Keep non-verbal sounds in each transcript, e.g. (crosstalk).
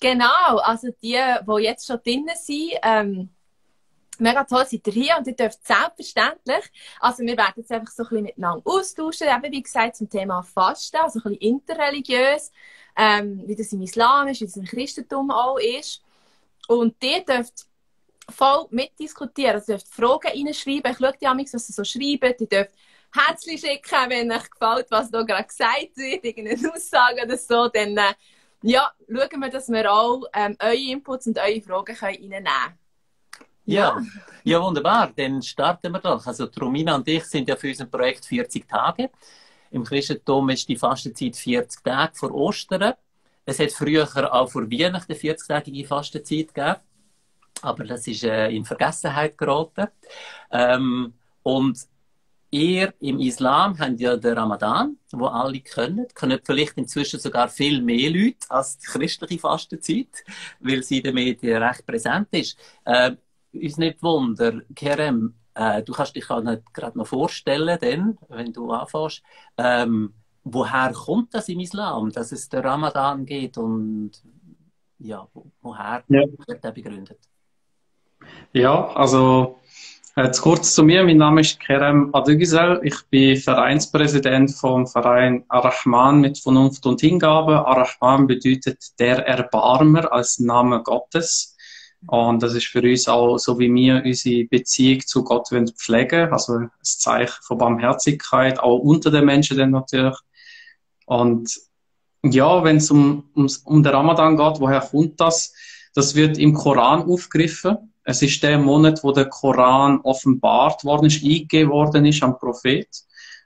Genau, also die, die jetzt schon drinnen sind, ähm, mega toll seid ihr hier und ihr dürft selbstverständlich, also wir werden jetzt einfach so ein bisschen miteinander austauschen, eben wie gesagt zum Thema Fasten, also ein bisschen interreligiös, ähm, wie das im Islam ist, wie das im Christentum auch ist. Und ihr dürft voll mitdiskutieren, also ihr dürft Fragen reinschreiben, ich schaue die Amix, was sie so schreiben, ihr dürft Herzchen schicken, wenn euch gefällt, was da gerade gesagt wird, irgendeine Aussage oder so, dann äh, ja, schauen wir, dass wir auch ähm, eure Inputs und eure Fragen reinnehmen können. Ja, ja, wunderbar. Dann starten wir doch. Also, Romina und ich sind ja für unser Projekt 40 Tage. Im Christentum ist die Fastenzeit 40 Tage vor Ostern. Es hat früher auch vor Weihnachten 40-tägige Fastenzeit gegeben. Aber das ist äh, in Vergessenheit geraten. Ähm, und ihr im Islam habt ja den Ramadan, wo alle können. Können vielleicht inzwischen sogar viel mehr Leute als die christliche Fastenzeit, weil sie in den Medien recht präsent ist. Äh, uns nicht wunder, Kerem, äh, du kannst dich gerade noch vorstellen, denn, wenn du anfängst, ähm, woher kommt das im Islam, dass es der Ramadan geht und ja, woher ja. wird der begründet? Ja, also Jetzt kurz zu mir. Mein Name ist Kerem Adügisel. Ich bin Vereinspräsident vom Verein Ar-Rahman mit Vernunft und Hingabe. Ar-Rahman bedeutet der Erbarmer als Name Gottes. Und das ist für uns auch so, wie wir unsere Beziehung zu Gott pflegen. Also ein Zeichen von Barmherzigkeit, auch unter den Menschen dann natürlich. Und ja, wenn es um, um, um den Ramadan geht, woher kommt das? Das wird im Koran aufgegriffen. Es ist der Monat, wo der Koran offenbart worden ist, eingegeben worden ist am Prophet.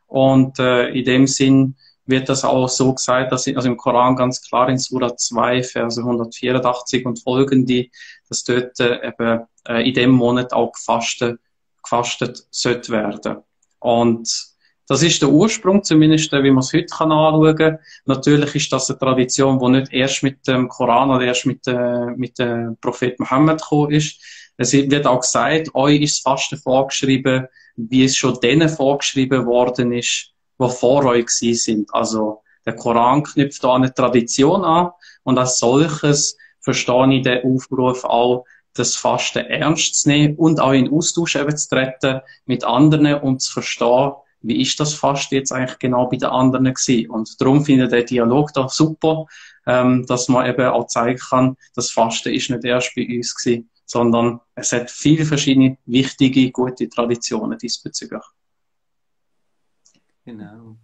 Und äh, in dem Sinn wird das auch so gesagt, dass also im Koran ganz klar in Surah 2, Verse 184 und folgende, dass dort äh, eben äh, in dem Monat auch gefastet, gefastet sollte werden. Und das ist der Ursprung, zumindest äh, wie man es heute kann anschauen kann. Natürlich ist das eine Tradition, die nicht erst mit dem Koran oder erst mit, äh, mit dem Prophet Mohammed gekommen ist, es wird auch gesagt, euch ist das Fasten vorgeschrieben, wie es schon denen vorgeschrieben worden ist, die vor euch gewesen sind. Also, der Koran knüpft da eine Tradition an und als solches verstehe ich den Aufruf auch, das Fasten ernst zu nehmen und auch in Austausch eben zu treten mit anderen und zu verstehen, wie ist das Fasten jetzt eigentlich genau bei den anderen gewesen. Und darum finde ich den Dialog da super, ähm, dass man eben auch zeigen kann, das Fasten ist nicht erst bei uns gewesen, sondern es hat viele verschiedene wichtige, gute Traditionen diesbezüglich. Genau.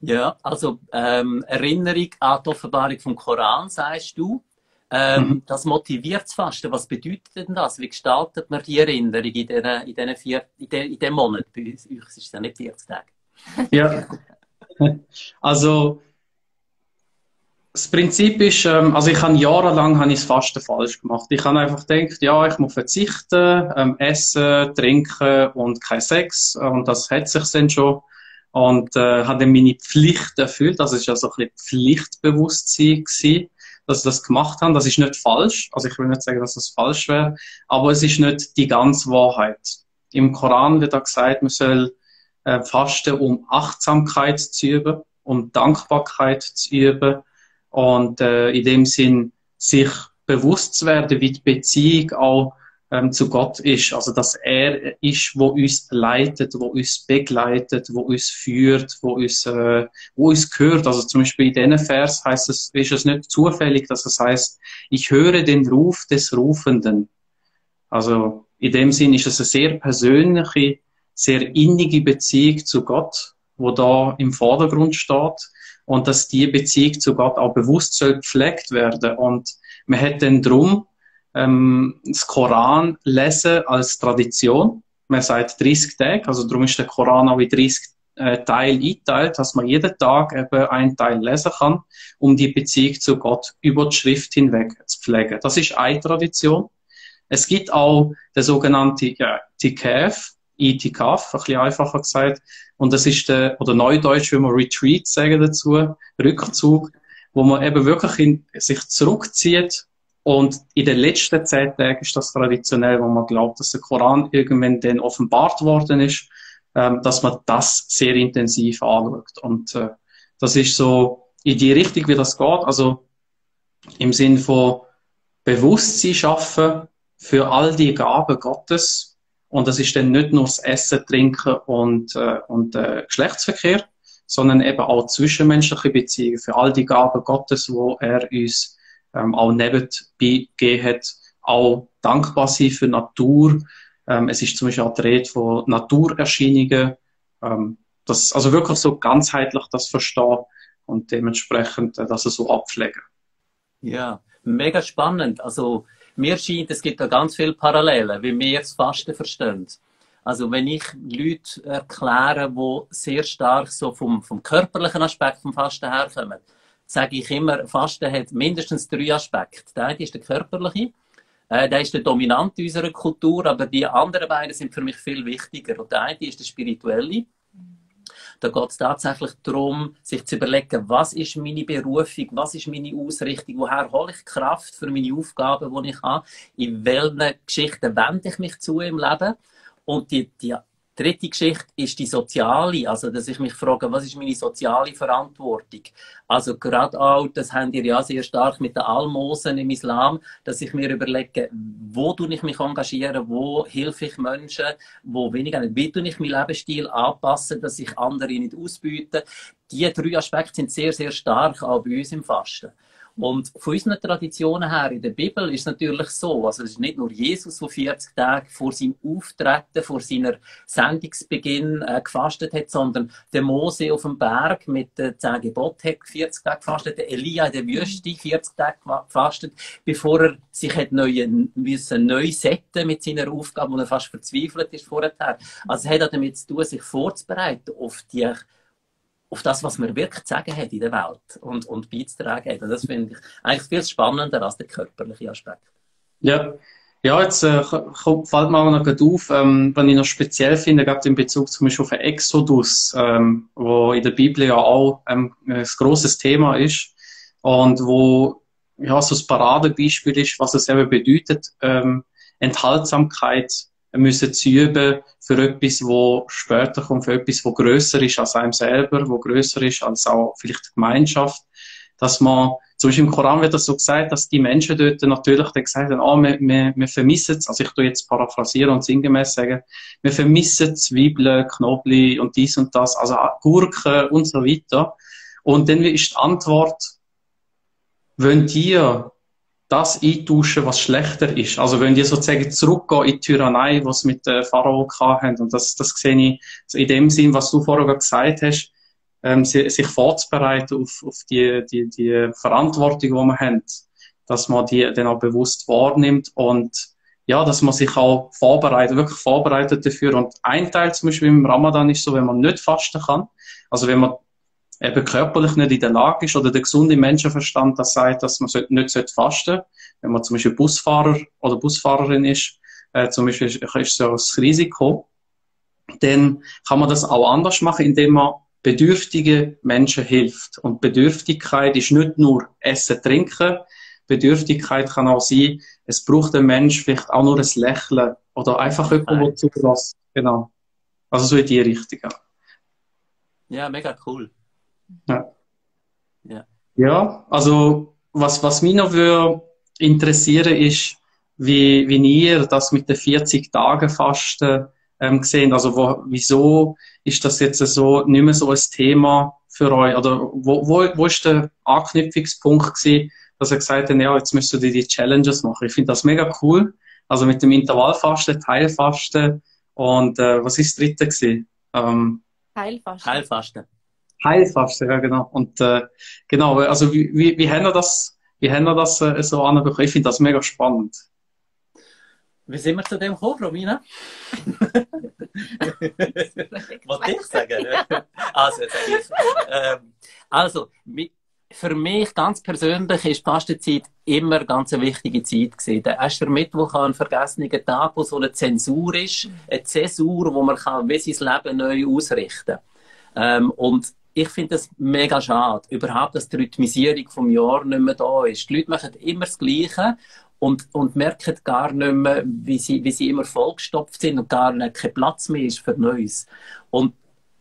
Ja, also ähm, Erinnerung an die Offenbarung vom Koran, sagst du. Ähm, mhm. Das motiviert zu fasten. Was bedeutet denn das? Wie gestaltet man die Erinnerung in diesen, in diesen vier, in, den, in dem Monat? Bei uns ist es ja nicht 40 Tage. Ja. (laughs) Also, das Prinzip ist, ähm, also ich habe jahrelang habe ich das Fasten falsch gemacht. Ich habe einfach gedacht, ja, ich muss verzichten, ähm, essen, trinken und kein Sex und das hat sich dann schon und äh, habe dann meine Pflicht erfüllt. Also es ist ja so ein bisschen Pflichtbewusstsein gewesen, dass ich das gemacht habe. Das ist nicht falsch. Also ich will nicht sagen, dass das falsch wäre, aber es ist nicht die ganze Wahrheit. Im Koran wird auch gesagt, man soll äh, fasten, um Achtsamkeit zu üben, um Dankbarkeit zu üben und äh, in dem Sinn sich bewusst zu werden, wie die Beziehung auch ähm, zu Gott ist. Also, dass er ist, wo uns leitet, wo uns begleitet, wo uns führt, wo uns, äh, wo uns gehört. Also, zum Beispiel in diesem Vers heißt es, ist es nicht zufällig, dass es heißt, ich höre den Ruf des Rufenden. Also, in dem Sinn ist es eine sehr persönliche, sehr innige Beziehung zu Gott, wo da im Vordergrund steht und dass die Beziehung zu Gott auch bewusst soll gepflegt werden. Und man hat dann drum ähm, das Koran lesen als Tradition. Man sagt 30 Tage, also darum ist der Koran auch in 30 äh, Teil eingeteilt, dass man jeden Tag eben einen Teil lesen kann, um die Beziehung zu Gott über die Schrift hinweg zu pflegen. Das ist eine Tradition. Es gibt auch der sogenannte ja, TKF, Itikaf, ein bisschen einfacher gesagt. Und das ist der, oder Neudeutsch, wie man Retreat sagen dazu, Rückzug, wo man eben wirklich in, sich zurückzieht. Und in den letzten zehn Tagen ist das traditionell, wo man glaubt, dass der Koran irgendwann dann offenbart worden ist, ähm, dass man das sehr intensiv anschaut. Und äh, das ist so in die Richtung, wie das geht. Also im Sinn von Bewusstsein schaffen für all die Gaben Gottes. Und das ist dann nicht nur das Essen, Trinken und, äh, und äh, Geschlechtsverkehr, sondern eben auch zwischenmenschliche Beziehungen für all die Gaben Gottes, wo er uns ähm, auch nebenbei gegeben hat, auch dankbar sein für Natur. Ähm, es ist zum Beispiel auch die Rede von Naturerscheinungen. Ähm, das, also wirklich so ganzheitlich das verstehen und dementsprechend äh, das so abpflegen. Ja, mega spannend. Also mir scheint, es gibt da ganz viele Parallelen, wie wir das Fasten verstehen. Also wenn ich Leute erkläre, die sehr stark so vom, vom körperlichen Aspekt vom Fasten herkommen, sage ich immer, Fasten hat mindestens drei Aspekte. Der eine ist der körperliche, äh, der ist der dominant in unserer Kultur, aber die anderen beiden sind für mich viel wichtiger. Und der eine ist der spirituelle. Da geht es tatsächlich darum, sich zu überlegen, was ist meine Berufung, was ist meine Ausrichtung, woher hole ich Kraft für meine Aufgaben, die ich habe, in welchen Geschichten wende ich mich zu im Leben. Und die, die dritte Geschichte ist die soziale, also dass ich mich frage, was ist meine soziale Verantwortung? Also gerade auch, das haben wir ja sehr stark mit den Almosen im Islam, dass ich mir überlege, wo tue ich mich engagieren, wo helfe ich Menschen, wo weniger wie tue ich meinen Lebensstil anpassen, dass ich andere nicht ausbüte. Die drei Aspekte sind sehr, sehr stark auch bei uns im Fasten. Und von unseren Traditionen her in der Bibel ist es natürlich so, also es ist nicht nur Jesus, der 40 Tage vor seinem Auftreten, vor seiner Sendungsbeginn äh, gefastet hat, sondern der Mose auf dem Berg mit den 10 Geboten hat 40 Tage gefastet, der Elia in der Wüste 40 Tage gefastet, bevor er sich hat neu, müssen neu setzen mit seiner Aufgabe, wo er fast verzweifelt ist vorher. Also es hat damit zu tun, sich vorzubereiten auf die auf das, was man wirklich zu sagen hat in der Welt und, und beizutragen hat. Und das finde ich eigentlich viel spannender als der körperliche Aspekt. Ja, ja, jetzt äh, fällt mir auch noch auf, ähm, was ich noch speziell finde, gerade in Bezug zum Beispiel auf den Exodus, ähm, wo in der Bibel ja auch ähm, ein grosses Thema ist und wo ja so das Paradebeispiel ist, was es eben bedeutet, ähm, Enthaltsamkeit müssen zu üben für etwas, wo später kommt, für etwas, wo größer ist als einem selber, wo größer ist als auch vielleicht die Gemeinschaft, dass man, zum Beispiel im Koran wird das so gesagt, dass die Menschen dort natürlich dann gesagt haben, ah, wir, wir, wir vermissen also ich tue jetzt paraphrasieren und sinngemäß sagen, wir vermissen Zwiebeln, Knoblauch und dies und das, also Gurken und so weiter. Und dann ist die Antwort, wenn ihr das eintauschen, was schlechter ist. Also wenn die sozusagen zurückgehen in die Tyrannei, was mit äh, Pharao hatten, und das, das sehe ich in dem Sinn, was du vorher gesagt hast, ähm, sich vorzubereiten auf, auf die, die, die Verantwortung, die man hat, dass man die dann auch bewusst wahrnimmt und ja, dass man sich auch vorbereitet, wirklich vorbereitet dafür. Und ein Teil zum Beispiel im Ramadan ist so, wenn man nicht fasten kann, also wenn man eben körperlich nicht in der Lage ist oder der gesunde Menschenverstand das sagt, dass man nicht fasten sollte. Wenn man zum Beispiel Busfahrer oder Busfahrerin ist, äh, zum Beispiel ist, ist so das Risiko, dann kann man das auch anders machen, indem man bedürftige Menschen hilft. Und Bedürftigkeit ist nicht nur Essen, Trinken. Bedürftigkeit kann auch sein, es braucht ein Mensch vielleicht auch nur ein Lächeln oder einfach jemand, der zulässt. Genau. Also so in die Richtung. Ja, mega cool. Ja. Ja, ja also was, was mich noch würde interessieren ist, wie, wie ihr das mit den 40 Tagen Fasten ähm, gesehen. Also wo, wieso ist das jetzt so nicht mehr so ein Thema für euch? Oder wo, wo, wo ist der Anknüpfungspunkt gewesen, dass ihr gesagt habt, ja, jetzt müsst ihr die Challenges machen. Ich finde das mega cool. Also mit dem Intervallfasten, Teilfasten und äh, was ist das dritte gewesen? Ähm, Heilfasten. Heilfasten. Ja genau. Und äh, genau, also wie, wie, wie haben wir das, wie haben wir das äh, so anbekommen? Ich finde das mega spannend. Wie sind wir zu dem gekommen, Romina? (laughs) Was ich sagen? (laughs) Also, sage ich. Ähm, also, für mich ganz persönlich ist die Fastenzeit immer ganz eine wichtige Zeit gewesen. Der erste Mittwoch an vergessenen Tag, wo so eine Zensur ist, eine Zäsur, wo man kann wie sein Leben neu ausrichten kann. Ähm, und ich finde es mega schade, überhaupt, dass die Rhythmisierung vom Jahr nicht mehr da ist. Die Leute machen immer das Gleiche und, und merken gar nicht mehr, wie sie, wie sie immer vollgestopft sind und gar nicht kein Platz mehr ist für Neues. Und,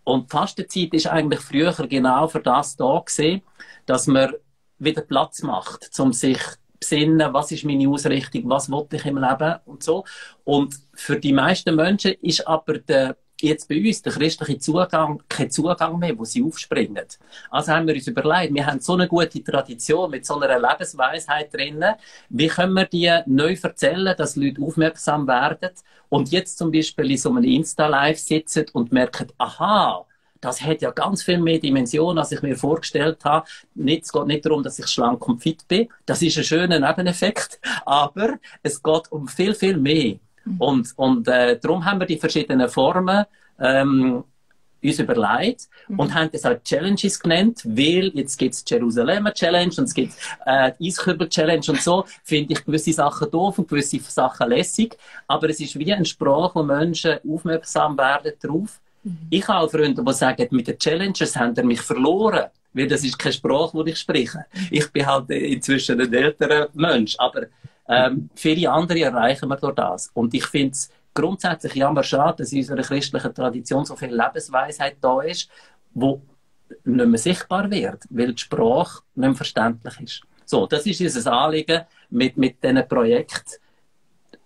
und die Fastenzeit ist eigentlich früher genau für das da gewesen, dass man wieder Platz macht, um sich besinnen, was ist meine Ausrichtung, was wollte ich im Leben und so. Und für die meisten Menschen ist aber der jetzt bei uns der christliche Zugang kein Zugang mehr, wo sie aufspringen. Also haben wir uns überlegt, wir haben so eine gute Tradition mit so einer Lebensweisheit drinnen. Wie können wir die neu erzählen, dass Leute aufmerksam werden und jetzt zum Beispiel in so einem Insta-Live sitzen und merken, aha, das hat ja ganz viel mehr Dimensionen, als ich mir vorgestellt habe. Es geht nicht darum, dass ich schlank und fit bin. Das ist ein schöner Nebeneffekt. Aber es geht um viel, viel mehr. Mhm. Und, und äh, darum haben wir die verschiedenen Formen ähm, uns überlegt mhm. und haben das auch Challenges genannt, weil jetzt gibt es Jerusalem Challenge und es gibt äh, Eiskübel Challenge und so, finde ich gewisse Sachen doof und gewisse Sachen lässig, aber es ist wie ein Sprach, wo Menschen aufmerksam werden darauf. Mhm. Ich habe auch Freunde, die sagen, mit den Challenges haben sie mich verloren, weil das ist keine Sprache, die ich spreche. Mhm. Ich bin halt inzwischen ein älterer Mensch, aber ähm, viele andere erreichen wir durch das. Und ich finde es grundsätzlich jammer schade, dass in unserer christlichen Tradition so viel Lebensweisheit da ist, wo nicht mehr sichtbar wird, weil die Sprache nicht mehr verständlich ist. So, das ist unser Anliegen, mit, mit diesen Projekten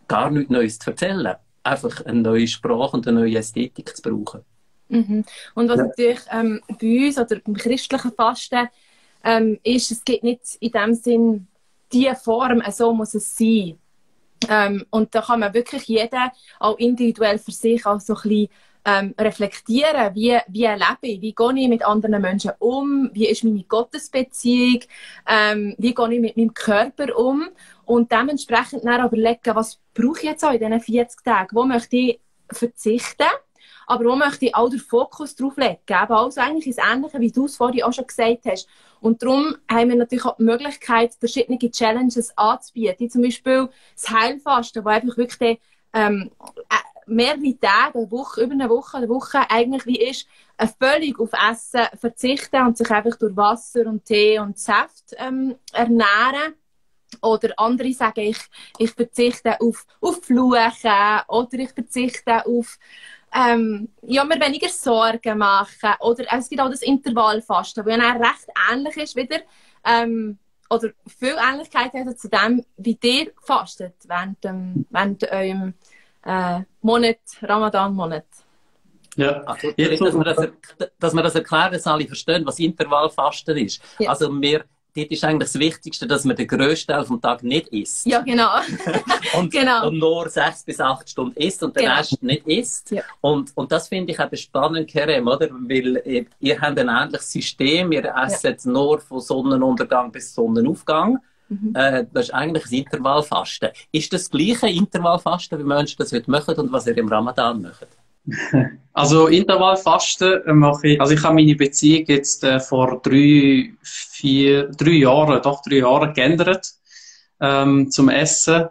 gar nichts Neues zu erzählen. Einfach eine neue Sprache und eine neue Ästhetik zu brauchen. Mhm. Und was ja. natürlich ähm, bei uns oder beim christlichen Fasten ähm, ist, es gibt nicht in dem Sinn die Form, so muss es sein. Ähm, und da kann man wirklich jeder auch individuell für sich auch so ein bisschen ähm, reflektieren, wie, wie lebe ich, wie gehe ich mit anderen Menschen um, wie ist meine Gottesbeziehung, ähm, wie gehe ich mit meinem Körper um? Und dementsprechend dann überlegen, was brauche ich jetzt auch in diesen 40 Tagen, wo möchte ich verzichten aber wo möchte ich auch den Fokus drauf legen. Also eigentlich das Ähnliche, wie du es vorhin auch schon gesagt hast. Und darum haben wir natürlich auch die Möglichkeit, verschiedene Challenges anzubieten. Zum Beispiel das Heilfasten, wo einfach wirklich die, ähm, äh, mehrere Tage, eine Woche, über eine Woche, eine Woche eigentlich wie ist, äh, völlig auf Essen verzichten und sich einfach durch Wasser und Tee und Saft ähm, ernähren. Oder andere sagen, ich, ich verzichte auf, auf Fluchen oder ich verzichte auf ähm, ja, mir weniger Sorgen machen. Oder es gibt auch das Intervallfasten, das ja recht ähnlich ist wieder, ähm, oder viel Ähnlichkeit hat zu dem, wie ihr fastet während, dem, während eurem äh, Monat, Ramadan-Monat. Ja, also, dass, wir das, dass wir das erklären, dass alle verstehen, was Intervallfasten ist. Ja. Also wir dort ist eigentlich das Wichtigste, dass man den grössten Teil vom Tag nicht isst. Ja, genau. (laughs) und, (laughs) genau. und nur sechs bis acht Stunden isst und den genau. Rest nicht isst. Ja. Und, und das finde ich eben spannend, Kerem, oder? Weil ihr, ihr habt ein ähnliches System. Ihr esst ja. nur von Sonnenuntergang bis Sonnenaufgang. Mhm. Äh, das ist eigentlich ein Intervallfasten. Ist das gleiche Intervallfasten, wie Menschen das heute machen und was ihr im Ramadan macht? Also Intervallfasten mache ich, also ich habe meine Beziehung jetzt äh, vor drei, vier, drei Jahren, doch drei Jahren geändert ähm, zum Essen,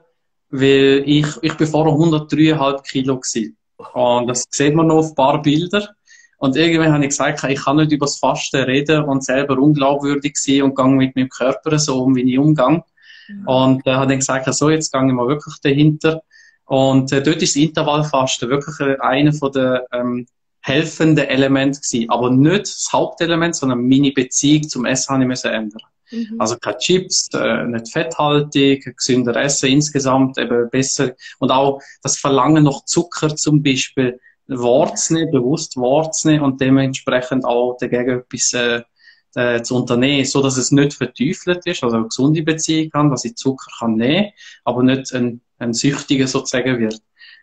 weil ich, ich bin vorher 103,5 Kilo gewesen. Und das sieht man noch auf ein paar Bilder. Und irgendwann habe ich gesagt, ich kann nicht über das Fasten reden und selber unglaubwürdig sein und gehe mit meinem Körper so um, wie ich umgehe. Mhm. Und äh, habe dann gesagt, so, jetzt gehe ich mal wirklich dahinter und äh, dort ist das Intervallfasten wirklich äh, einer von der ähm, helfenden Elemente gewesen. Aber nicht das Hauptelement, sondern meine Beziehung zum Essen habe ich müssen ändern. Mhm. Also keine Chips, äh, nicht fetthaltig, gesünder Essen insgesamt, eben besser. Und auch das Verlangen nach Zucker zum Beispiel, wahrzunehmen, bewusst wahrzunehmen und dementsprechend auch dagegen etwas äh, äh, zu unternehmen, so dass es nicht verteufelt ist, also eine gesunde Beziehung kann, dass ich Zucker kann nehmen, aber nicht ein, ein Süchtiger sozusagen wird.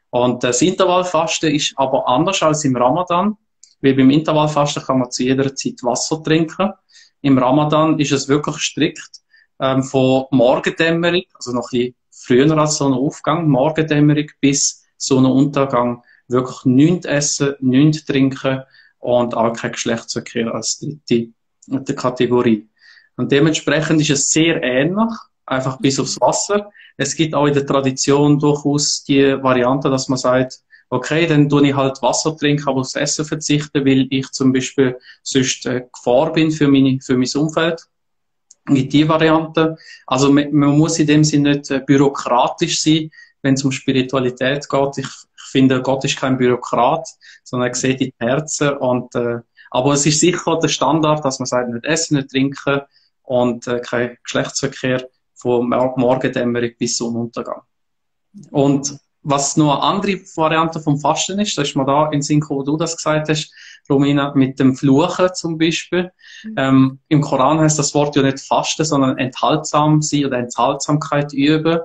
Und das Intervallfasten ist aber anders als im Ramadan, weil beim Intervallfasten kann man zu jeder Zeit Wasser trinken. Im Ramadan ist es wirklich strikt ähm, von Morgendämmerung, also noch ein bisschen früher als so ein Aufgang, Morgendämmerung bis so ein Untergang, wirklich nichts essen, nichts trinken und auch kein Geschlechtsverkehr als dritte Kategorie. Und dementsprechend ist es sehr ähnlich, einfach bis aufs Wasser. Es gibt auch in der Tradition durchaus die Variante, dass man sagt, okay, dann tue ich halt Wasser trinken, aber aufs Essen verzichten, weil ich zum Beispiel sonst äh, Gefahr bin für, meine, für mein Umfeld. Mit die Variante. Also man, man muss in dem Sinne nicht äh, bürokratisch sein, wenn es um Spiritualität geht. Ich, ich finde, Gott ist kein Bürokrat, sondern er sieht in die Herzen und äh, aber es ist sicher der Standard, dass man sagt, nicht essen, nicht trinken und äh, kein Geschlechtsverkehr von Morgendämmerung bis Sonnenuntergang. Und was nur eine andere Variante vom Fasten ist, das ist mal da in Synchro, wo du das gesagt hast, Romina, mit dem Fluchen zum Beispiel. Mhm. Ähm, Im Koran heißt das Wort ja nicht Fasten, sondern enthaltsam sein oder Enthaltsamkeit üben.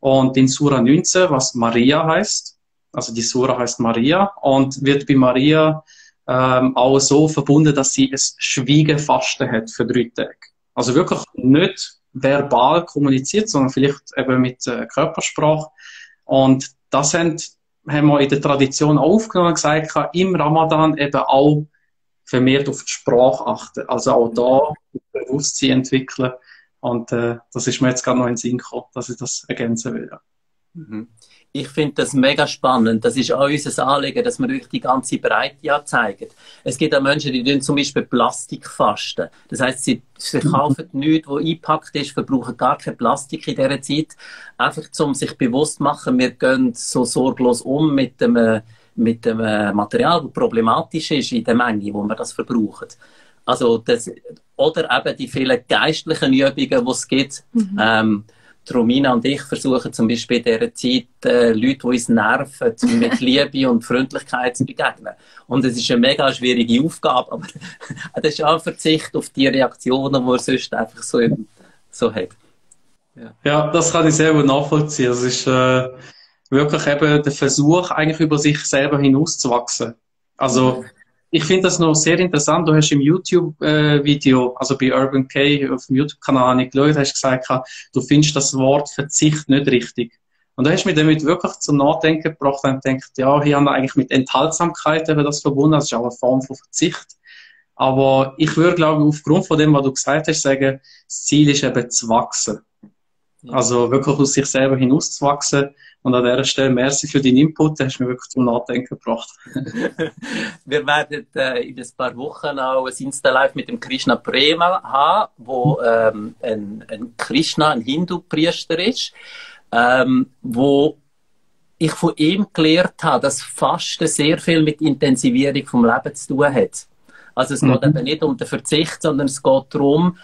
Und in Sura 19, was Maria heißt, also die Sura heißt Maria und wird bei Maria ähm, auch so verbunden, dass sie es Schwiegefasten hat für drei Tage. Also wirklich nicht verbal kommuniziert, sondern vielleicht eben mit äh, Körpersprache. Und das haben, haben wir in der Tradition aufgenommen und gesagt, im Ramadan eben auch vermehrt auf die Sprache achten. Also auch da Bewusstsein entwickeln. Und äh, das ist mir jetzt gerade noch in den Sinn gekommen, dass ich das ergänzen will. Mhm. Ich finde das mega spannend. Das ist auch unser Anliegen, dass wir euch die ganze Breite ja zeigen. Es gibt auch Menschen, die zum Beispiel Plastik fasten. Das heißt, sie, sie kaufen nichts, was eingepackt ist, verbrauchen gar kein Plastik in dieser Zeit. Einfach, um sich bewusst zu machen, wir gehen so sorglos um mit dem, mit dem Material, das problematisch ist in der Menge, wo wir das verbrauchen. Also das, oder eben die vielen geistlichen Übungen, die es gibt. Mhm. Ähm, Romina und ich versuchen zum Beispiel in dieser Zeit äh, Leute, die uns nerven, (laughs) mit Liebe und Freundlichkeit zu begegnen. Und es ist eine mega schwierige Aufgabe, aber (laughs) das ist auch ein Verzicht auf die Reaktionen, die er sonst einfach so, so hat. Ja. ja, das kann ich sehr gut nachvollziehen. Es ist äh, wirklich eben der Versuch, eigentlich über sich selber hinauszuwachsen. Also, ich finde das noch sehr interessant. Du hast im YouTube-Video, äh, also bei Urban K auf dem YouTube-Kanal nicht geschaut, hast gesagt, du findest das Wort Verzicht nicht richtig. Und da hast du mich damit wirklich zum Nachdenken gebracht und gedacht, ja, hier haben wir eigentlich mit Enthaltsamkeit eben das verbunden. Das ist auch eine Form von Verzicht. Aber ich würde, glaube ich, aufgrund von dem, was du gesagt hast, sagen, das Ziel ist eben zu wachsen. Also wirklich aus sich selber hinauszuwachsen. Und an dieser Stelle merci für deinen Input, der hast mich wirklich zum Nachdenken gebracht. (laughs) Wir werden äh, in ein paar Wochen auch ein Insta-Live mit dem Krishna Prema haben, wo ähm, ein, ein Krishna, ein Hindu-Priester ist, ähm, wo ich von ihm gelernt habe, dass Fasten sehr viel mit Intensivierung vom Leben zu tun hat. Also es mhm. geht eben nicht um den Verzicht, sondern es geht darum,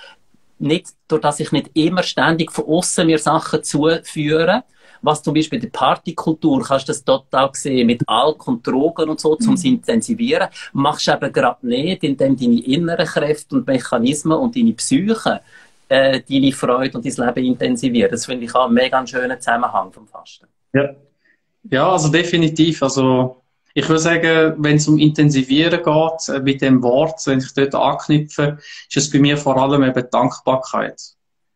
nicht, durch dass ich nicht immer ständig von außen mir Sachen zuführe, was zum Beispiel die Partykultur, kannst du das total sehen, mit Alk und Drogen und so, zum mhm. intensivieren, machst du eben gerade nicht, indem deine inneren Kräfte und Mechanismen und deine Psyche äh, deine Freude und dein Leben intensivieren. Das finde ich auch einen mega schönen Zusammenhang vom Fasten. Ja. Ja, also definitiv. Also ich würde sagen, wenn es um Intensivieren geht, äh, mit dem Wort, wenn ich dort anknüpfe, ist es bei mir vor allem eben Dankbarkeit.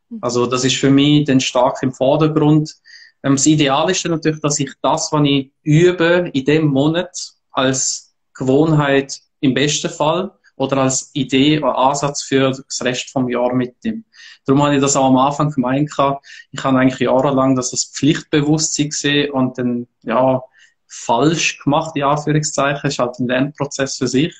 Mhm. Also das ist für mich dann stark im Vordergrund. Ähm, das Ideal ist dann natürlich, dass ich das, was ich übe, in dem Monat als Gewohnheit im besten Fall oder als Idee oder Ansatz für das Rest vom Jahr mitnehme. Darum habe ich das auch am Anfang gemeint. Ich habe eigentlich jahrelang das als Pflichtbewusstsein gesehen und dann, ja, falsch gemacht, in Anführungszeichen. Ist halt ein Lernprozess für sich.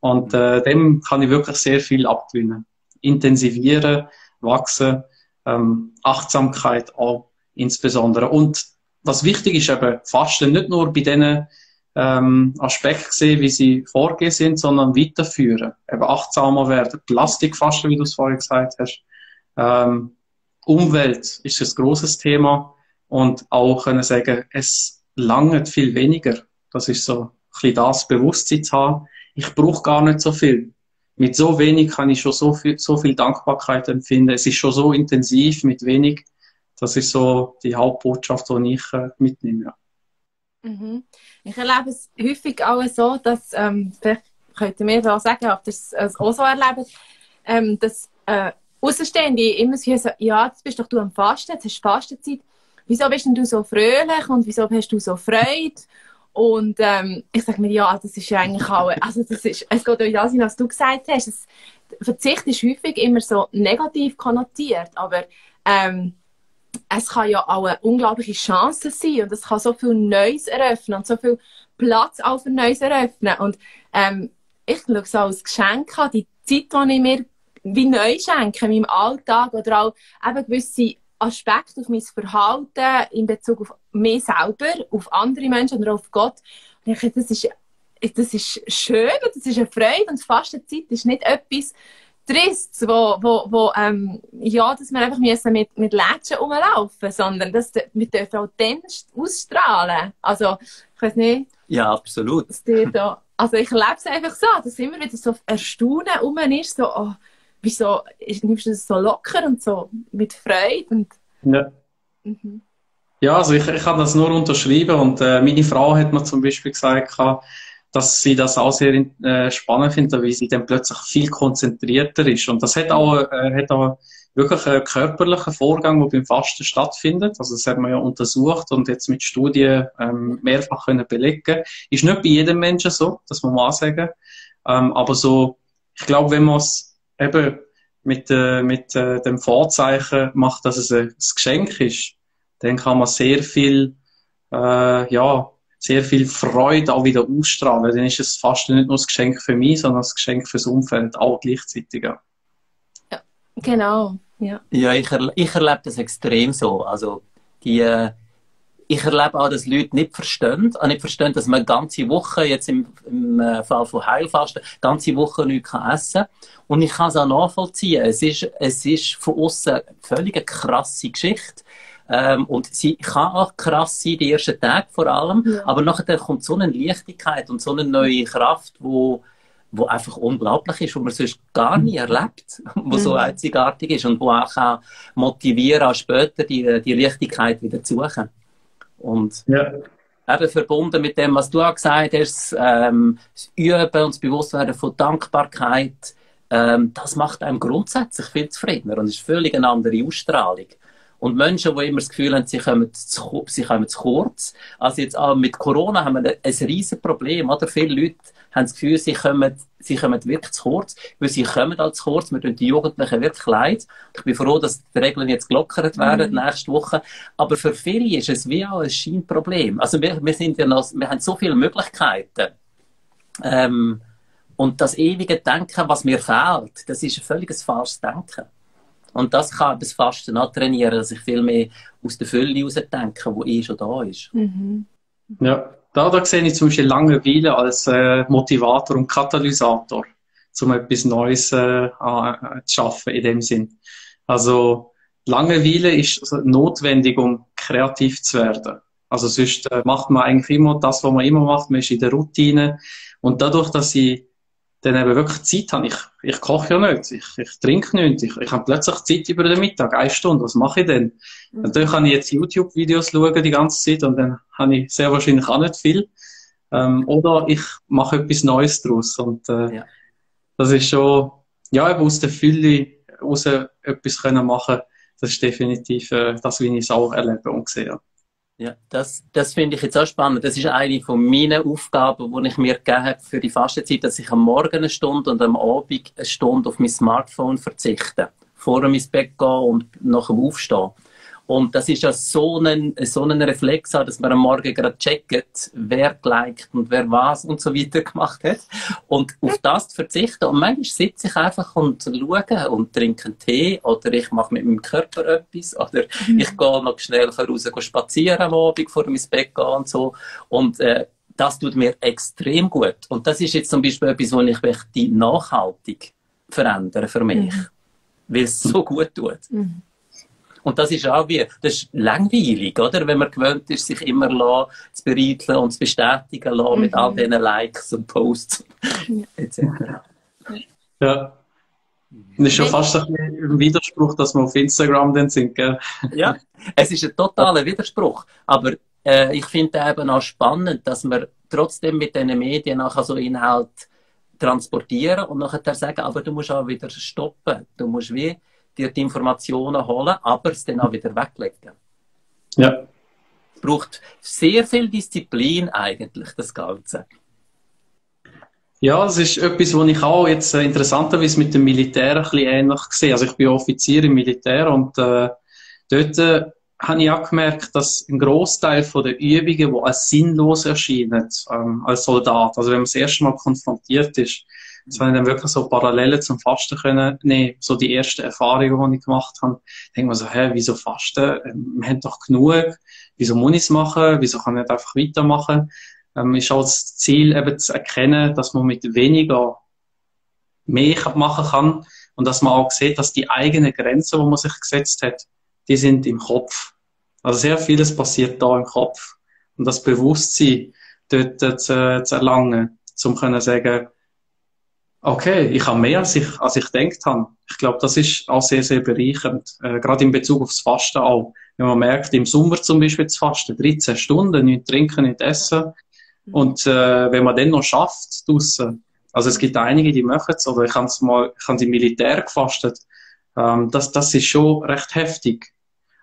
Und äh, dem kann ich wirklich sehr viel abgewinnen. Intensivieren, wachsen, ähm, Achtsamkeit auch insbesondere. Und was wichtig ist eben, Fasten nicht nur bei diesen ähm, Aspekten sehen, wie sie vorgehen sind, sondern weiterführen. Eben achtsamer werden, Plastikfasten, wie du es vorhin gesagt hast. Ähm, Umwelt ist ein großes Thema und auch können sagen, es lange viel weniger. Das ist so ein bisschen das Bewusstsein zu haben. Ich brauche gar nicht so viel. Mit so wenig kann ich schon so viel, so viel Dankbarkeit empfinden. Es ist schon so intensiv mit wenig. Das ist so die Hauptbotschaft, die ich äh, mitnehme. Ja. Mhm. Ich erlebe es häufig auch so, dass, ähm, vielleicht könnt ihr mir da sagen, ob ihr es äh, auch so erlebt, ähm, dass äh, Außenstehende immer so, ja, jetzt bist doch du am Fasten, jetzt hast du Fastenzeit wieso bist denn du so fröhlich und wieso hast du so Freude? Und ähm, ich sage mir, ja, das ist ja eigentlich auch, also das ist, es geht euch das, was du gesagt hast. Es, Verzicht ist häufig immer so negativ konnotiert, aber ähm, es kann ja auch eine unglaubliche Chance sein und es kann so viel Neues eröffnen und so viel Platz auch für Neues eröffnen. Und ähm, ich schaue es als Geschenk an, die Zeit, die ich mir wie neu schenke, in meinem Alltag oder auch eben gewisse Aspekt auf mein Verhalten in Bezug auf mich selber, auf andere Menschen oder auf Gott. Und ich denke, das ist, das ist schön und das ist eine Freude und Fastenzeit ist nicht etwas, trist, wo, wo, wo ähm, ja, dass wir einfach müssen mit, mit Lädchen rumlaufen sondern dass wir dürfen auch dann ausstrahlen. Also, ich weiß nicht. Ja, absolut. Da, also ich lebe es einfach so, dass immer wieder so Erstaunen rum ist, so, oh, wieso nimmst du das so locker und so mit Freude und ja. Mhm. Ja, also ich, ich kann das nur unterschreiben und äh, meine Frau hat mir zum Beispiel gesagt, dass sie das auch sehr äh, spannend findet, weil sie dann plötzlich viel konzentrierter ist. Und das hat auch, äh, hat auch wirklich einen körperlichen Vorgang, der beim Fasten stattfindet. Also das hat man ja untersucht und jetzt mit Studien ähm, mehrfach können belegen. Ist nicht bei jedem Menschen so, das muss man auch sagen. Ähm, aber so, ich glaube, wenn man es eben mit, äh, mit äh, dem Vorzeichen macht, dass es ein Geschenk ist, dann kann man sehr viel, äh, ja, sehr viel Freude auch wieder ausstrahlen. Dann ist es fast nicht nur ein Geschenk für mich, sondern ein Geschenk fürs Umfeld, auch gleichzeitig. Ja, ja genau. Ja, ja ich, erle ich erlebe das extrem so. Also, die, äh, ich erlebe auch, dass Leute nicht verstehen, auch nicht verstehen, dass man ganze Woche, jetzt im, im äh, Fall von Heilfasten, ganze Woche nichts kann essen Und ich kann es auch nachvollziehen. Es ist, es ist von außen eine völlig krasse Geschichte. Ähm, und sie kann auch krass sein, die ersten Tage vor allem. Ja. Aber nachher kommt so eine Leichtigkeit und so eine neue Kraft, wo, wo einfach unglaublich ist, wo man sonst gar nie erlebt, (laughs) wo mhm. so einzigartig ist und wo auch kann motivieren auch später die, die Leichtigkeit wieder zu suchen. Und ja. eben verbunden mit dem, was du auch gesagt hast, ähm, das Üben und das Bewusstwerden von Dankbarkeit, ähm, das macht einem grundsätzlich viel zufriedener und ist völlig eine andere Ausstrahlung. Und Menschen, die immer das Gefühl haben, sie kommen zu, sie kommen zu kurz. Also jetzt auch mit Corona haben wir ein riesen Problem, oder? Viele Leute haben das Gefühl, sie kommen, sie kommen wirklich zu kurz, weil sie kommen halt zu kurz. Wir tun die Jugendlichen wirklich leid. Ich bin froh, dass die Regeln jetzt gelockert werden mhm. nächste Woche. Aber für viele ist es wie auch ein Scheinproblem. Also wir, wir sind ja noch, wir haben so viele Möglichkeiten. Ähm, und das ewige Denken, was mir fehlt, das ist ein völlig falsches Denken. Und das kann das Fasten auch trainieren, dass ich viel mehr aus der Fülle heraus denke, die eh schon da ist. Mhm. Ja, da, da sehe ich zum Beispiel Langeweile als äh, Motivator und Katalysator, um etwas Neues äh, zu schaffen in dem Sinn. Also Langeweile ist notwendig, um kreativ zu werden. Also sonst äh, macht man eigentlich immer das, was man immer macht, man ist in der Routine. Und dadurch, dass ich dann eben wirklich Zeit habe. Ich, ich koche ja nicht, ich, ich trinke nicht, ich, ich habe plötzlich Zeit über den Mittag, eine Stunde, was mache ich denn? Mhm. Natürlich kann ich jetzt YouTube-Videos schauen die ganze Zeit und dann habe ich sehr wahrscheinlich auch nicht viel. Ähm, oder ich mache etwas Neues daraus und äh, ja. das ist schon, ja, eben aus der Fülle raus etwas können machen, das ist definitiv äh, das, wie ich es auch erlebe und sehe. Ja, das, das finde ich jetzt auch spannend. Das ist eine von meinen Aufgaben, die ich mir gegeben habe für die Fastenzeit, dass ich am Morgen eine Stunde und am Abend eine Stunde auf mein Smartphone verzichte. Vor dem ins Bett gehen und nach dem Aufstehen. Und das ist ja so ein, so ein Reflex, dass man am Morgen gerade checkt, wer geliked und wer was und so weiter gemacht hat. Und auf das zu verzichten. Und manchmal sitze ich einfach und schaue und trinke einen Tee oder ich mache mit meinem Körper etwas oder mhm. ich gehe noch schnell raus spazieren am Abend, vor dem ins Bett gehen und so. Und äh, das tut mir extrem gut. Und das ist jetzt zum Beispiel etwas, was ich möchte nachhaltig verändern für mich. Mhm. Weil es so gut tut. Mhm. Und das ist auch wie, das ist langweilig, oder? Wenn man gewöhnt ist, sich immer zu bereiteln und zu bestätigen lassen mhm. mit all mhm. diesen Likes und Posts, etc. Ja. Das ist schon fast ein, ein Widerspruch, dass wir auf Instagram dann sind, gell? Ja, es ist ein totaler Widerspruch. Aber äh, ich finde eben auch spannend, dass man trotzdem mit diesen Medien nachher so Inhalt transportieren und nachher sagen, aber du musst auch wieder stoppen. Du musst wie dir die Informationen holen, aber es dann auch wieder weglegen. Ja. Es braucht sehr viel Disziplin eigentlich, das Ganze. Ja, das ist etwas, was ich auch jetzt äh, interessanterweise mit dem Militär ein bisschen ähnlich sehe. Also ich bin Offizier im Militär und äh, dort äh, habe ich auch gemerkt, dass ein Großteil von den Übungen, die als sinnlos erscheinen ähm, als Soldat, also wenn man das erste Mal konfrontiert ist, dass wir dann wirklich so Parallelen zum Fasten können nehmen. So die ersten Erfahrungen, die ich gemacht habe. Denke mir so, hä, wieso Fasten? Ähm, wir haben doch genug. Wieso muss ich es machen? Wieso kann ich nicht einfach weitermachen? Ähm, ist auch das Ziel, eben zu erkennen, dass man mit weniger mehr machen kann. Und dass man auch sieht, dass die eigenen Grenzen, wo man sich gesetzt hat, die sind im Kopf. Also sehr vieles passiert da im Kopf. Und das Bewusstsein dort äh, zu, zu erlangen, um können sagen, okay, ich habe mehr, als ich, als ich gedacht habe. Ich glaube, das ist auch sehr, sehr bereichernd. Äh, gerade in Bezug aufs Fasten auch. Wenn man merkt, im Sommer zum Beispiel zu fasten, 13 Stunden, nicht trinken, nicht essen. Mhm. Und äh, wenn man dann noch schafft, draussen, also es gibt einige, die machen es, oder ich habe es mal, ich habe im Militär gefastet. Ähm, das, das ist schon recht heftig.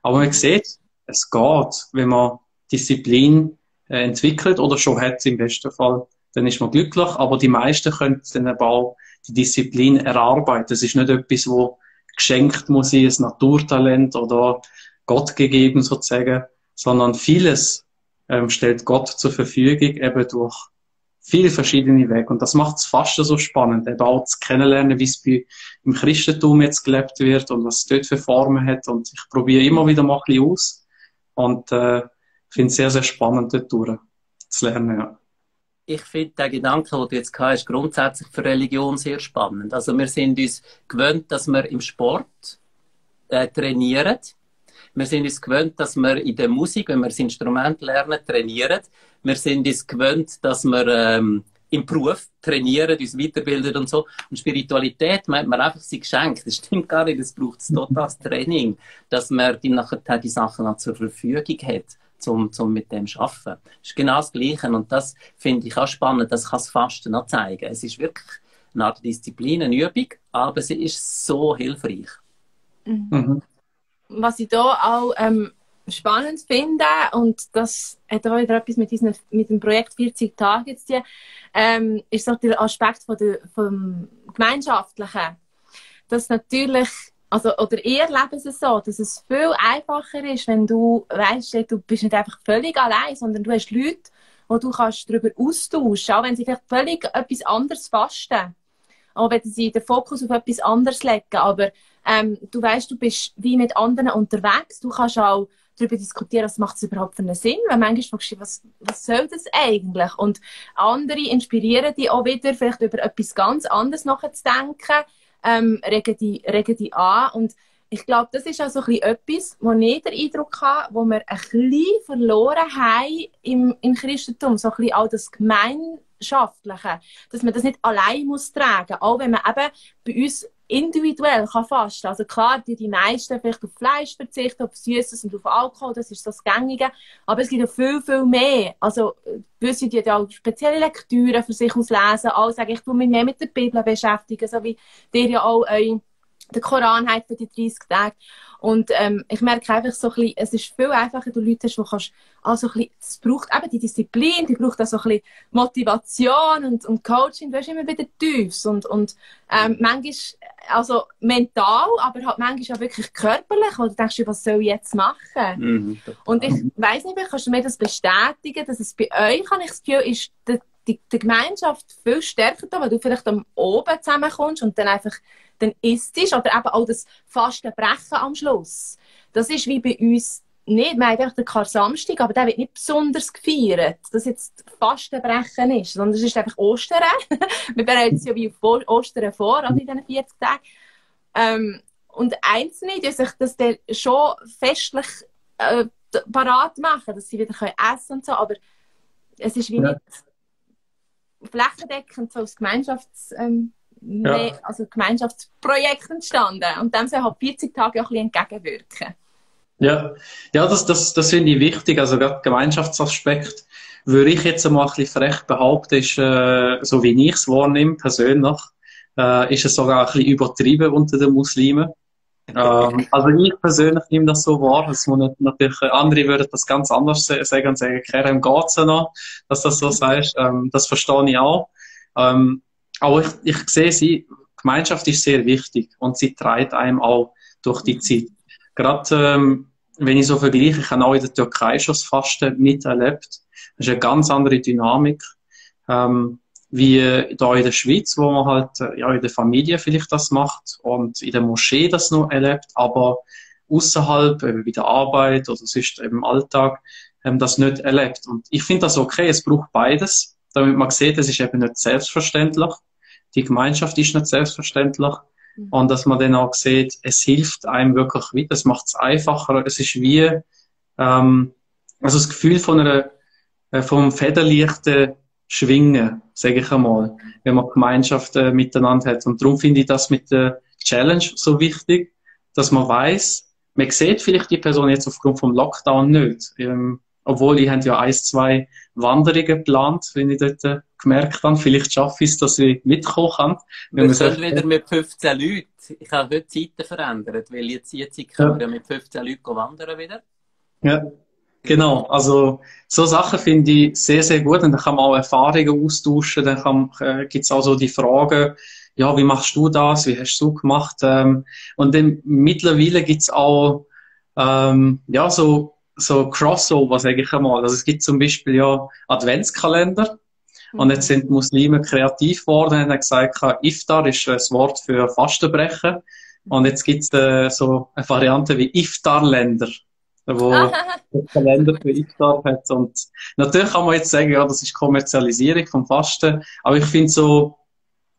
Aber man sieht, es geht, wenn man Disziplin äh, entwickelt oder schon hat im besten Fall, dann ist man glücklich. Aber die meisten können dann aber auch die Disziplin erarbeiten. Das ist nicht etwas, wo geschenkt muss sein, ein Naturtalent oder Gott gegeben sozusagen, sondern vieles ähm, stellt Gott zur Verfügung eben durch viele verschiedene Wege. Und das macht es fast so spannend, eben auch zu kennenlernen, wie es bei, im Christentum jetzt gelebt wird und was es dort für Formen hat. Und ich probiere immer wieder mal ein bisschen aus und äh, finde es sehr, sehr spannend, dort durch zu lernen. Ja. Ich finde den Gedanken, den du jetzt hast, grundsätzlich für Religion sehr spannend. Also wir sind uns gewöhnt, dass wir im Sport äh, trainieren. Wir sind uns gewöhnt, dass wir in der Musik, wenn wir das Instrument lernen, trainieren. Wir sind uns gewöhnt, dass wir ähm, im Beruf trainieren, uns weiterbilden und so. Und Spiritualität meint man einfach sie geschenkt. Das stimmt gar nicht. Es braucht totales Training, dass man die nachher die Sachen auch zur Verfügung hat, zum, zum mit dem zu arbeiten. Das ist genau das Gleiche. Und das finde ich auch spannend. Das kann das Fasten noch zeigen. Es ist wirklich eine Art Disziplin, eine Übung, aber sie ist so hilfreich. Mhm. Was ich da auch ähm, spannend finde, und das hat auch wieder etwas mit, diesen, mit dem Projekt 40 Tage zu tun, ähm, ist der Aspekt von der, vom Gemeinschaftlichen. Dass natürlich, also, oder ihr erleben es so, dass es viel einfacher ist, wenn du weißt, du bist nicht einfach völlig allein, sondern du hast Leute, wo du kannst darüber austauschen, auch wenn sie vielleicht völlig etwas anderes fasten. Auch wenn sie den Fokus auf etwas anderes legen. Aber ähm, du weißt, du bist wie mit anderen unterwegs. Du kannst auch darüber diskutieren, was macht es überhaupt für einen Sinn. Weil manchmal fragst du dich, was, was soll das eigentlich? Und andere inspirieren dich auch wieder, vielleicht über etwas ganz anderes nachzudenken, ähm, regen die, regen die an. Und ich glaube, das ist auch so etwas, wo ich den Eindruck habe, wo wir ein bisschen verloren haben im, im Christentum. So ein bisschen auch das Gemeinschaftliche. Dass man das nicht allein muss tragen. Auch wenn man eben bei uns individuell kann fasten. Also klar, die, die meisten vielleicht auf Fleisch verzichten, auf Süßes und auf Alkohol, das ist das Gängige. Aber es gibt ja viel, viel mehr. Also, gewisse, die ja auch spezielle Lektüren für sich auslesen. Alle sagen, ich tue mich mehr mit der Bibel beschäftigen, so wie dir ja auch euch den Koran hat für die 30 Tage. Und ähm, ich merke einfach so ein bisschen, es ist viel einfacher, du Leute hast, wo kannst, also ein bisschen, es braucht eben die Disziplin, die braucht auch so ein bisschen Motivation und, und Coaching, du hast immer wieder Tiefs und, und ähm, manchmal, also mental, aber halt manchmal auch wirklich körperlich, wo du denkst, was soll ich jetzt machen? Mhm, und ich weiss nicht, kannst du mir das bestätigen, dass es bei euch, habe ich das Gefühl, ist, die, die, Gemeinschaft viel stärker da, weil du vielleicht am oben zusammenkommst und dann einfach dann isst oder eben auch das Fastenbrechen am Schluss. Das ist wie bei uns nicht, wir haben einfach den Kar-Samstag, aber der wird nicht besonders gefeiert, dass jetzt Fastenbrechen ist, sondern es ist einfach Ostern. (laughs) wir bereiten es ja wie auf Ostern vor, also in diesen 40 Tagen. Ähm, und Einzelne, die sich das dann schon festlich äh, parat machen, dass sie wieder können essen und so, aber es ist wie ja. nicht flächendeckend so als Gemeinschafts... Ähm, ja. also Gemeinschaftsprojekt entstanden. Und dem soll halt 40 Tage auch ein bisschen entgegenwirken. Ja, ja das, das, das finde ich wichtig. Also gerade Gemeinschaftsaspekt würde ich jetzt einmal ein bisschen frech behaupten, ist, äh, so wie ich es wahrnehme, persönlich, äh, ist es sogar ein bisschen übertrieben unter den Muslimen. Ähm, also ich persönlich nehme das so wahr, dass man natürlich, andere würden das ganz anders sagen und sagen, Kerem geht's ja noch, dass das so sagst. Ähm, das verstehe ich auch. Ähm, aber ich, ich sehe sie, Gemeinschaft ist sehr wichtig und sie treibt einem auch durch die Zeit. Gerade ähm, wenn ich so vergleiche, ich habe auch in der Türkei schon das Fasten miterlebt. Das ist eine ganz andere Dynamik. Ähm, wie da in der Schweiz, wo man halt äh, ja in der Familie vielleicht das macht und in der Moschee das noch erlebt, aber außerhalb, bei der Arbeit oder sonst im Alltag, das nicht erlebt. Und ich finde das okay, es braucht beides, damit man sieht, es ist eben nicht selbstverständlich. Die Gemeinschaft ist nicht selbstverständlich. Mhm. Und dass man dann auch sieht, es hilft einem wirklich weiter, es macht es einfacher. Es ist wie, ähm, also das Gefühl von einer, äh, vom federleichten Schwingen, sage ich einmal, wenn man Gemeinschaften miteinander hat. Und darum finde ich das mit der Challenge so wichtig, dass man weiß, man sieht vielleicht die Person jetzt aufgrund vom Lockdown nicht. Ähm, obwohl ich ja ein, zwei Wanderungen geplant, wenn ich dort äh, gemerkt habe. Vielleicht schaffe ich es, dass ich mitkommen kann. Wir sind wieder mit 15 Leuten. Ich habe heute Zeiten verändert, weil jetzt, jetzt können wir mit 15 Leuten wandern wieder. Ja. Genau, also so Sachen finde ich sehr, sehr gut und dann kann man auch Erfahrungen austauschen, dann äh, gibt's auch so die Fragen, ja, wie machst du das, wie hast du gemacht? Ähm, und dann mittlerweile gibt's auch ähm, ja, so, so Crossover, sage ich einmal. Also es gibt zum Beispiel ja Adventskalender. Und jetzt sind Muslime kreativ geworden und haben gesagt, Iftar ist das Wort für Fastenbrechen. Und jetzt gibt's äh, so eine Variante wie Iftarländer wo der (laughs) Kalender für Iftar hat. Und natürlich kann man jetzt sagen, ja, das ist Kommerzialisierung vom Fasten, aber ich finde so,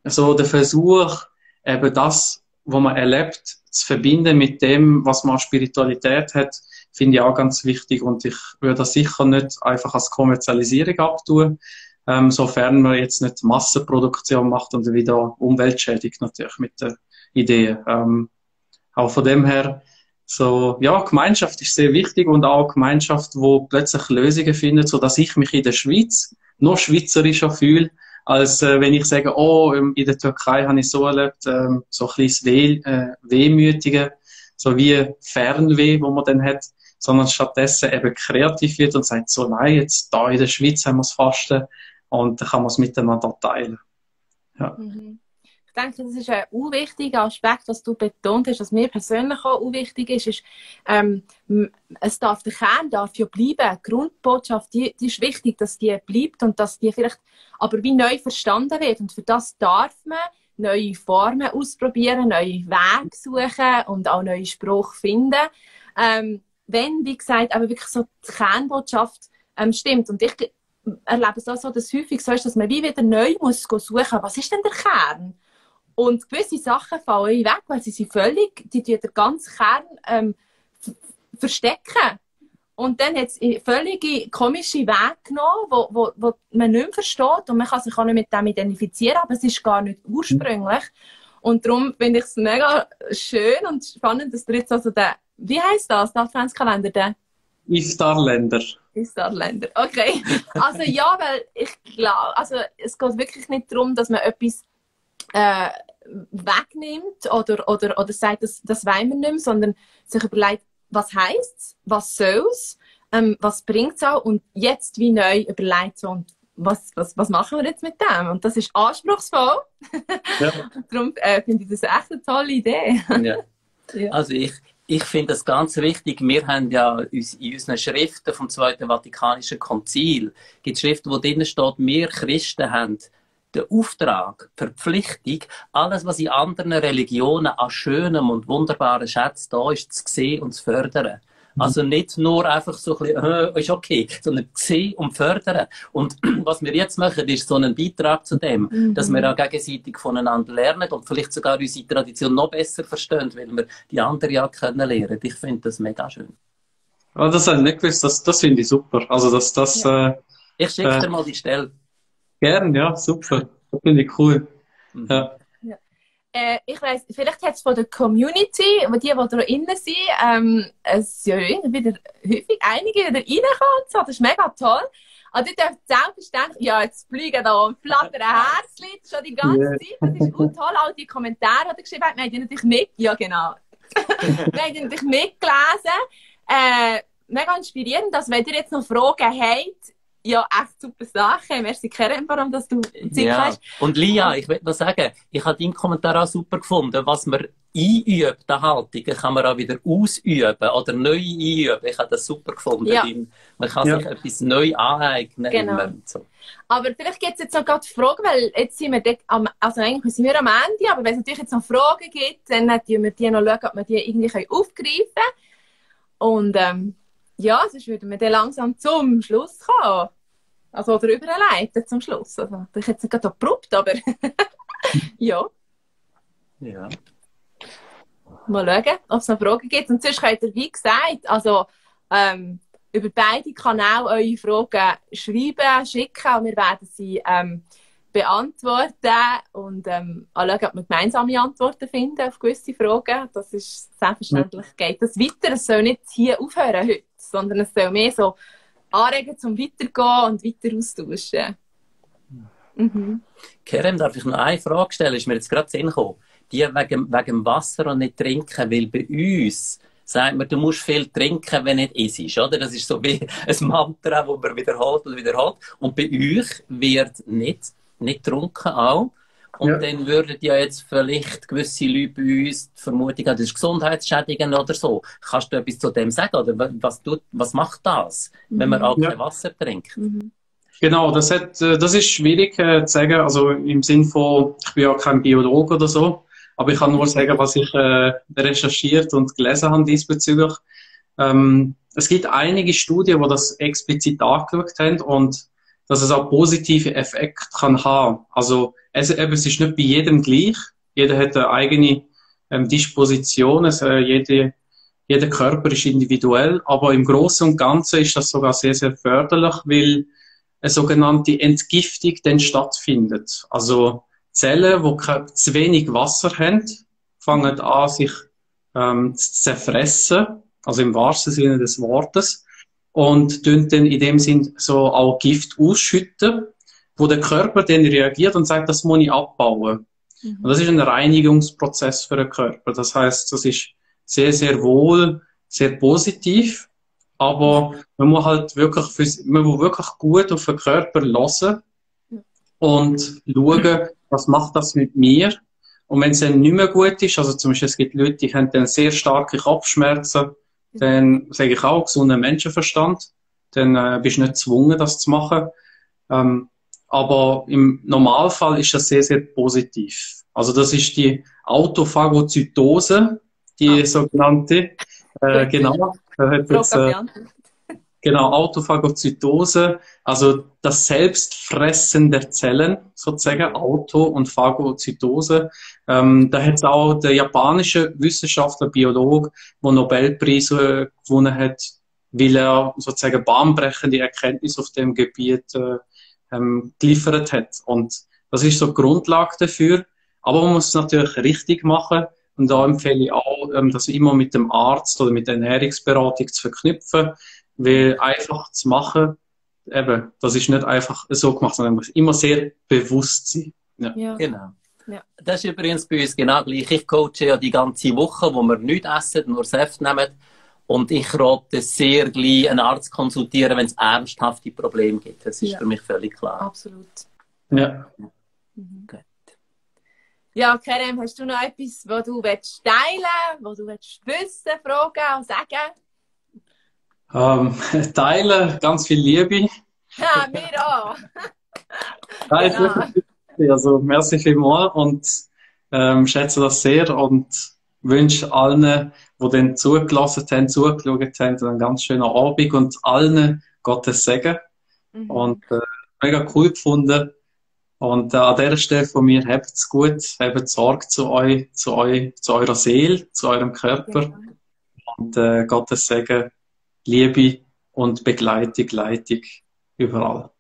so der Versuch, eben das, was man erlebt, zu verbinden mit dem, was man an Spiritualität hat, finde ich auch ganz wichtig und ich würde das sicher nicht einfach als Kommerzialisierung abtun, ähm, sofern man jetzt nicht Massenproduktion macht und wieder Umwelt schädigt natürlich mit der Idee. Ähm, auch von dem her so, ja, Gemeinschaft ist sehr wichtig und auch Gemeinschaft, wo plötzlich Lösungen findet, so dass ich mich in der Schweiz noch schweizerischer fühle, als äh, wenn ich sage, oh, in der Türkei habe ich so erlebt, ähm, so ein bisschen Weh, äh, Wehmütige, so wie Fernweh, wo man dann hat, sondern stattdessen eben kreativ wird und sagt, so nein, jetzt da in der Schweiz haben wir es Fasten und dann kann man es miteinander teilen. Ja. Mhm denke, das ist ein unwichtiger Aspekt, was du betont hast, was mir persönlich auch unwichtig ist, ist, ähm, es darf, der Kern darf ja bleiben. Die Grundbotschaft, die, die ist wichtig, dass die bleibt und dass die vielleicht aber wie neu verstanden wird. Und für das darf man neue Formen ausprobieren, neue Wege suchen und auch neue Spruch finden. Ähm, wenn, wie gesagt, aber wirklich so die Kernbotschaft ähm, stimmt. Und ich erlebe es auch so, dass häufig so ist, dass man wie wieder neu muss suchen, was ist denn der Kern? Und gewisse Sachen fallen weg, weil sie sind völlig, die den ganzen Kern ähm, verstecken. Und dann hat es völlige komische Wege genommen, wo, wo, wo man nicht mehr versteht und man kann sich auch nicht mit dem identifizieren, aber es ist gar nicht ursprünglich. Und darum finde ich es mega schön und spannend, dass du jetzt also den, wie heißt das, der Adventskalender, der? Iftarländer. Iftarländer, okay. Also ja, weil ich glaube, also es geht wirklich nicht darum, dass man etwas äh, wegnimmt oder, oder, oder sagt, das, das wollen wir nicht mehr, sondern sich überlegt, was heißt es, was soll es, ähm, was bringt es auch und jetzt wie neu überlegt so, und was, was, was machen wir jetzt mit dem? Und das ist anspruchsvoll. Ja. (laughs) Darum äh, finde ich das echt eine tolle Idee. ja. (laughs) ja. Also ich, ich finde das ganz wichtig. Wir haben ja in unseren Schriften vom Zweiten Vatikanischen Konzil, gibt Schriften, wo drinnen steht, wir Christen haben der Auftrag, die Verpflichtung, alles, was in anderen Religionen an schönem und wunderbaren Schätzen da ist, zu sehen und zu fördern. Mhm. Also nicht nur einfach so ein bisschen, äh, ist okay, sondern sehen und fördern. Und (clears throat) was wir jetzt machen, ist so ein Beitrag zu dem, mhm. dass wir auch gegenseitig voneinander lernen und vielleicht sogar unsere Tradition noch besser verstehen, weil wir die andere ja kennenlernen. Ich finde das mega schön. Ja, das habe ich nicht gewusst, das, das finde ich super. Also, dass das, ja. äh, ich schicke äh, dir mal die Stelle. Gern, ja, super. Das finde ich cool. Mhm. Ja. Äh, ich weiss, vielleicht hat es von der Community, die, die da drinnen sind, ähm, es sind ja wieder häufig einige wieder reinkommen. So. Das ist mega toll. Aber ihr dürft selbstverständlich, ja, jetzt fliegen da und flattern Herzchen schon die ganze yeah. Zeit. Das ist gut toll. All die Kommentare, die geschrieben haben, wir haben die natürlich mit, ja genau. (laughs) wir haben die natürlich mitgelesen. Äh, mega inspirierend, dass wenn ihr jetzt noch Fragen habt, ja, echt super Sache. Merci Kerem, warum dass du Zeit ja. hast. Und Lia, ich will noch sagen, ich habe deinen Kommentar auch super gefunden. Was man einübt, die Haltung, kann man auch wieder ausüben oder neu einüben. Ich habe das super gefunden. Ja. Man kann ja. sich etwas neu aneignen. Genau. So. Aber vielleicht gibt es jetzt noch gerade Fragen, weil jetzt sind wir am, also eigentlich sind wir am Ende, aber wenn es natürlich jetzt noch Fragen gibt, dann müssen wir die noch schauen, ob wir die irgendwie aufgreifen können. Und ähm, ja, sonst würden wir dann langsam zum Schluss kommen. Also, oder überleiten zum Schluss. Also, ich hätte es nicht gerade abrupt, aber (laughs) ja. Ja. mal schauen, ob es noch Fragen gibt. Und sonst könnt ihr, wie gesagt, also ähm, über beide Kanäle eure Fragen schreiben, schicken und wir werden sie ähm, beantworten und ähm, anschauen, ob wir gemeinsame Antworten finden auf gewisse Fragen. Das ist selbstverständlich, geht das weiter. Es soll nicht hier aufhören heute, sondern es soll mehr so anregen zum Weitergehen und weiter austauschen. Mhm. Kerem, darf ich noch eine Frage stellen? Ist mir jetzt gerade Sinn gekommen. Die wegen, wegen Wasser und nicht trinken, weil bei uns sagt man, du musst viel trinken, wenn nicht isst, oder? Das ist so wie (laughs) ein Mantra, das man wiederholt und wiederholt. Und bei euch wird nicht, nicht getrunken auch. Und ja. dann würden ja jetzt vielleicht gewisse Leute bei uns die Vermutung haben, das ist gesundheitsschädigend oder so. Kannst du etwas zu dem sagen? Oder was, tut, was macht das, wenn man auch ja. kein Wasser trinkt? Mhm. Genau, das, hat, äh, das ist schwierig äh, zu sagen. Also im Sinn von, ich bin ja kein Biologe oder so, aber ich kann nur sagen, was ich äh, recherchiert und gelesen habe diesbezüglich. Ähm, es gibt einige Studien, wo das explizit angeschaut haben und dass es auch positive Effekte kann haben. Also es, eben, es ist nicht bei jedem gleich. Jeder hat eine eigene ähm, Disposition. Also, jede, jeder Körper ist individuell, aber im Großen und Ganzen ist das sogar sehr, sehr förderlich, weil eine sogenannte Entgiftung dann stattfindet. Also Zellen, die zu wenig Wasser haben, fangen an, sich ähm, zu zerfressen, also im wahrsten Sinne des Wortes, und tun dann in dem Sinn so auch Gift ausschütten, wo der Körper dann reagiert und sagt, das muss ich abbauen. Mhm. Und das ist ein Reinigungsprozess für den Körper. Das heißt, das ist sehr, sehr wohl, sehr positiv, aber man muss halt wirklich, für, man muss wirklich gut auf den Körper hören und schauen, was macht das mit mir? Und wenn es dann nicht mehr gut ist, also zum Beispiel es gibt Leute, die haben dann sehr starke Kopfschmerzen, dann sage ich auch, gesunder Menschenverstand, dann äh, bist du nicht gezwungen, das zu machen. Ähm, aber im Normalfall ist das sehr, sehr positiv. Also das ist die Autophagozytose, die ah. sogenannte. Äh, genau. Jetzt, äh, Genau, Autophagozytose, also das Selbstfressen der Zellen, sozusagen, Auto- und Phagozytose. Ähm, da hat es auch der japanische Wissenschaftler, Biolog, der Nobelpreise gewonnen hat, weil er sozusagen bahnbrechende Erkenntnisse auf dem Gebiet äh, ähm, geliefert hat. Und das ist so die Grundlage dafür. Aber man muss es natürlich richtig machen. Und da empfehle ich auch, ähm, das immer mit dem Arzt oder mit der Ernährungsberatung zu verknüpfen weil einfach zu machen, eben, das ist nicht einfach so gemacht, sondern man muss immer sehr bewusst sein. Ja. ja. Genau. Ja. Das ist übrigens bei uns genau gleich. Ich coache ja die ganze Woche, wo wir nichts essen, nur Säfte nehmen. Und ich rate sehr gleich einen Arzt konsultieren, wenn es ernsthafte Probleme gibt. Das ist ja. für mich völlig klar. Absolut. Ja. Mhm. Gut. Ja, Kerem, hast du noch etwas, was du willst teilen willst, was du willst wissen, fragen und sagen? Ähm, (laughs) teilen, ganz viel Liebe. Ja, mir auch. (laughs) ja. Also, merci vielmals und ähm, schätze das sehr und wünsche allen, die dann zugelassen haben, zugeschaut haben, einen ganz schönen Abend und allen Gottes Segen. Mhm. Und äh, mega cool gefunden. Und äh, an dieser Stelle von mir, habt es gut, habt Sorge zu euch, zu euch, zu eurer Seele, zu eurem Körper. Ja. Und äh, Gottes Segen Liebe und Begleitung, Leitung überall.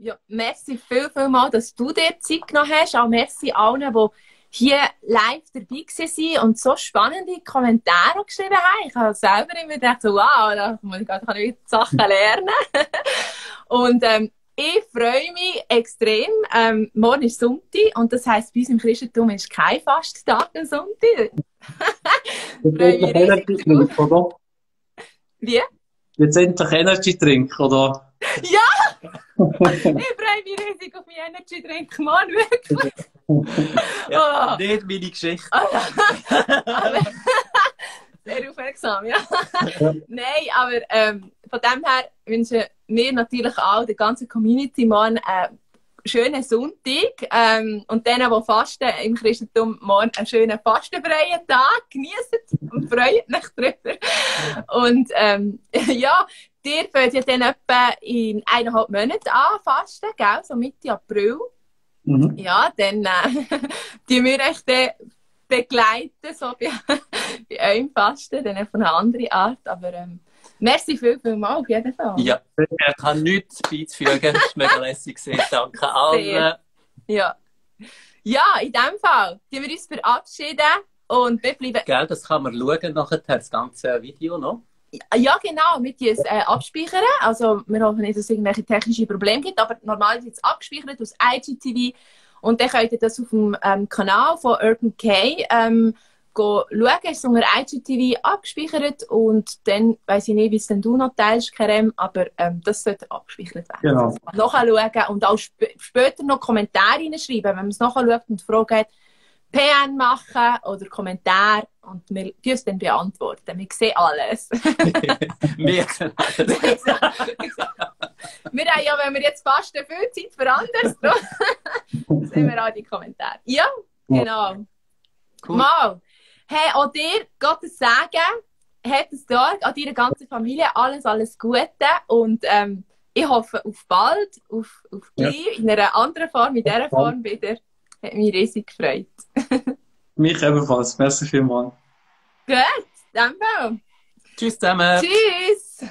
Ja, merci viel, viel mal, dass du dir Zeit genommen hast. Auch merci allen, die hier live dabei waren und so spannende Kommentare geschrieben haben. Ich habe selber immer gedacht, so, wow, da kann ich Sachen lernen. (laughs) und ähm, ich freue mich extrem. Ähm, morgen ist Sonntag und das heisst, bei uns im Christentum ist kein Fasttag am Sonntag. (laughs) freue mich riesig. Wie? Jetzt endlich Energy Drink, oder? Ja! Ich freue mich riesig auf meinen Energy Drink, Mann, wirklich. ja, oh. Nicht meine Geschichte. sehr aufmerksam, ja. Nein, aber ähm, von dem her wünschen wir natürlich auch der ganzen Community morgen äh, schönen Sonntag ähm, und denen, die fasten im Christentum, morgen einen schönen fastenfreien Tag genießen und freut euch drüber. Und ähm, (laughs) ja, dir fängt ja dann etwa in eineinhalb Monaten an fasten, gell? so Mitte April. Mhm. Ja, dann äh, (laughs) die wir euch dann begleiten, so bei, (laughs) bei eurem Fasten, dann von einer anderen Art. Aber ähm, merci viel, viel mal auf jeden Fall. Ja, ich kann nichts beizufügen. Es war mega lässig. Danke allen. Ja. Ja, in dem Fall tun wir uns verabschieden und wir bleiben. Gell, das kann man schauen nachher, das ganze Video noch. Ja, genau, tun es äh, abspeichern. Also, wir hoffen nicht, dass es irgendwelche technische Probleme gibt, aber normal ist es abgespeichert aus IGTV. Und dann könnt ihr das auf dem ähm, Kanal von Urban K ähm, schauen. Es ist unter IGTV abgespeichert und dann weiss ich nicht, wie es denn du noch teilst, Kerem, aber ähm, das sollte abgespeichert werden. Genau. Nachschauen und auch sp später noch Kommentare reinschreiben, wenn man es nachschaut und Fragen hat. PN machen oder Kommentar und wir es dann beantworten. Wir sehen alles. (laughs) Wir sehen alles. (laughs) wir haben ja, wenn wir jetzt fast viel Zeit für anderes, (laughs) sehen wir auch die Kommentare. Ja, genau. Cool. Mal. Hey, auch dir Gottes Sagen, hat es Tag, an deiner ganzen Familie alles, alles Gute und ähm, ich hoffe auf bald, auf, auf gleich, in einer anderen Form, in dieser Form wieder. Hat mich riesig gefreut. (laughs) Mich ebenfalls. Merci vielmals. Gut, dann Tschüss zusammen. Tschüss!